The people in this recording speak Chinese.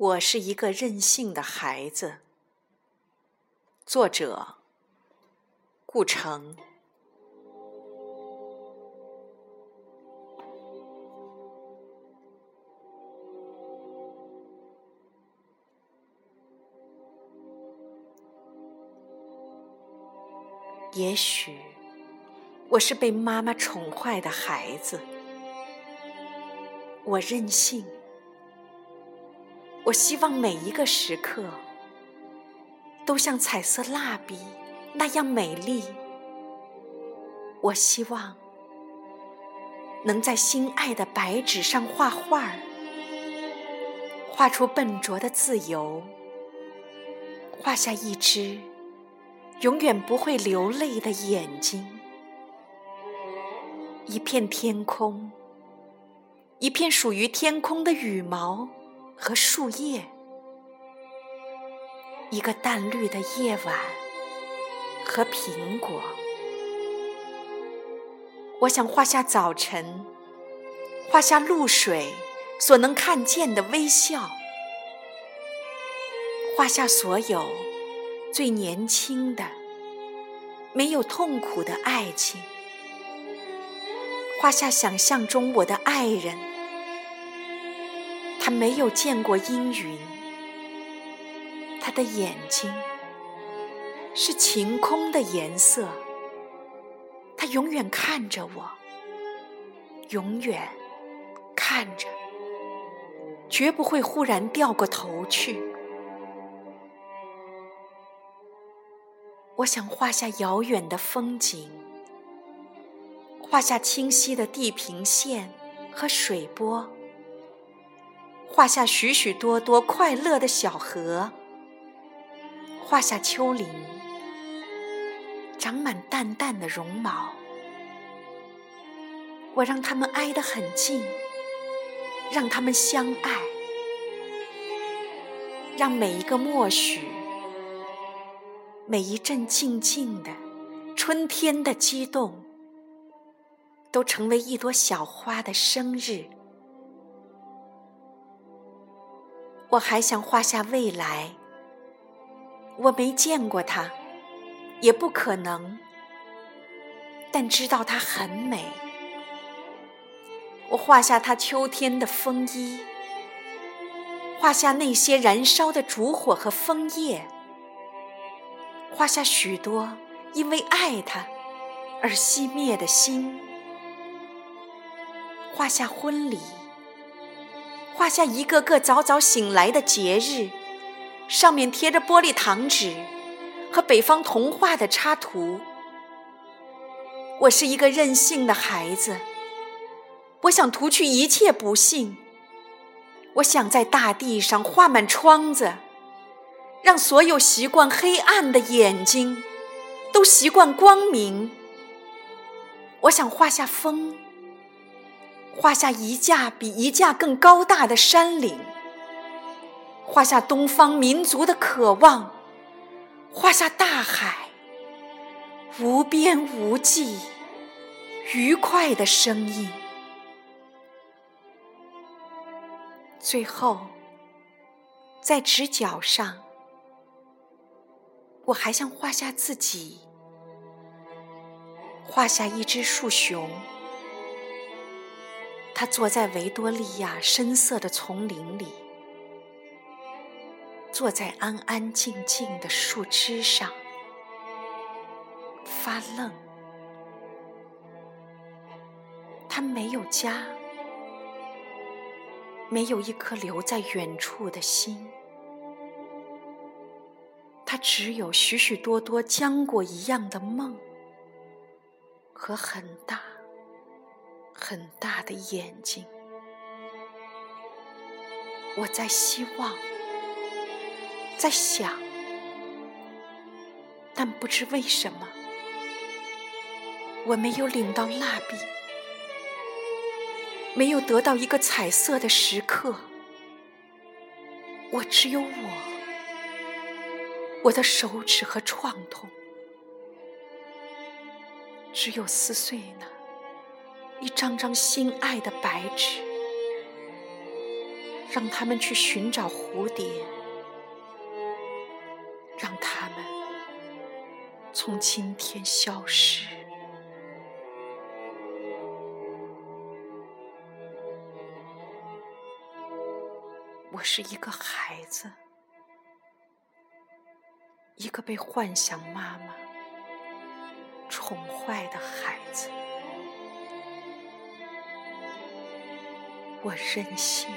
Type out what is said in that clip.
我是一个任性的孩子。作者：顾城。也许我是被妈妈宠坏的孩子，我任性。我希望每一个时刻都像彩色蜡笔那样美丽。我希望能在心爱的白纸上画画儿，画出笨拙的自由，画下一只永远不会流泪的眼睛，一片天空，一片属于天空的羽毛。和树叶，一个淡绿的夜晚和苹果。我想画下早晨，画下露水所能看见的微笑，画下所有最年轻的、没有痛苦的爱情，画下想象中我的爱人。他没有见过阴云，他的眼睛是晴空的颜色。他永远看着我，永远看着，绝不会忽然掉过头去。我想画下遥远的风景，画下清晰的地平线和水波。画下许许多多快乐的小河，画下丘陵，长满淡淡的绒毛。我让它们挨得很近，让它们相爱，让每一个默许，每一阵静静的春天的激动，都成为一朵小花的生日。我还想画下未来，我没见过它，也不可能，但知道它很美。我画下它秋天的风衣，画下那些燃烧的烛火和枫叶，画下许多因为爱它而熄灭的心，画下婚礼。画下一个个早早醒来的节日，上面贴着玻璃糖纸和北方童话的插图。我是一个任性的孩子，我想涂去一切不幸。我想在大地上画满窗子，让所有习惯黑暗的眼睛都习惯光明。我想画下风。画下一架比一架更高大的山岭，画下东方民族的渴望，画下大海无边无际、愉快的声音。最后，在直角上，我还想画下自己，画下一只树熊。他坐在维多利亚深色的丛林里，坐在安安静静的树枝上，发愣。他没有家，没有一颗留在远处的心，他只有许许多多浆果一样的梦和很大。很大的眼睛，我在希望，在想，但不知为什么，我没有领到蜡笔，没有得到一个彩色的时刻。我只有我，我的手指和创痛，只有撕碎呢。一张张心爱的白纸，让他们去寻找蝴蝶，让他们从今天消失。我是一个孩子，一个被幻想妈妈宠坏的孩子。我任性。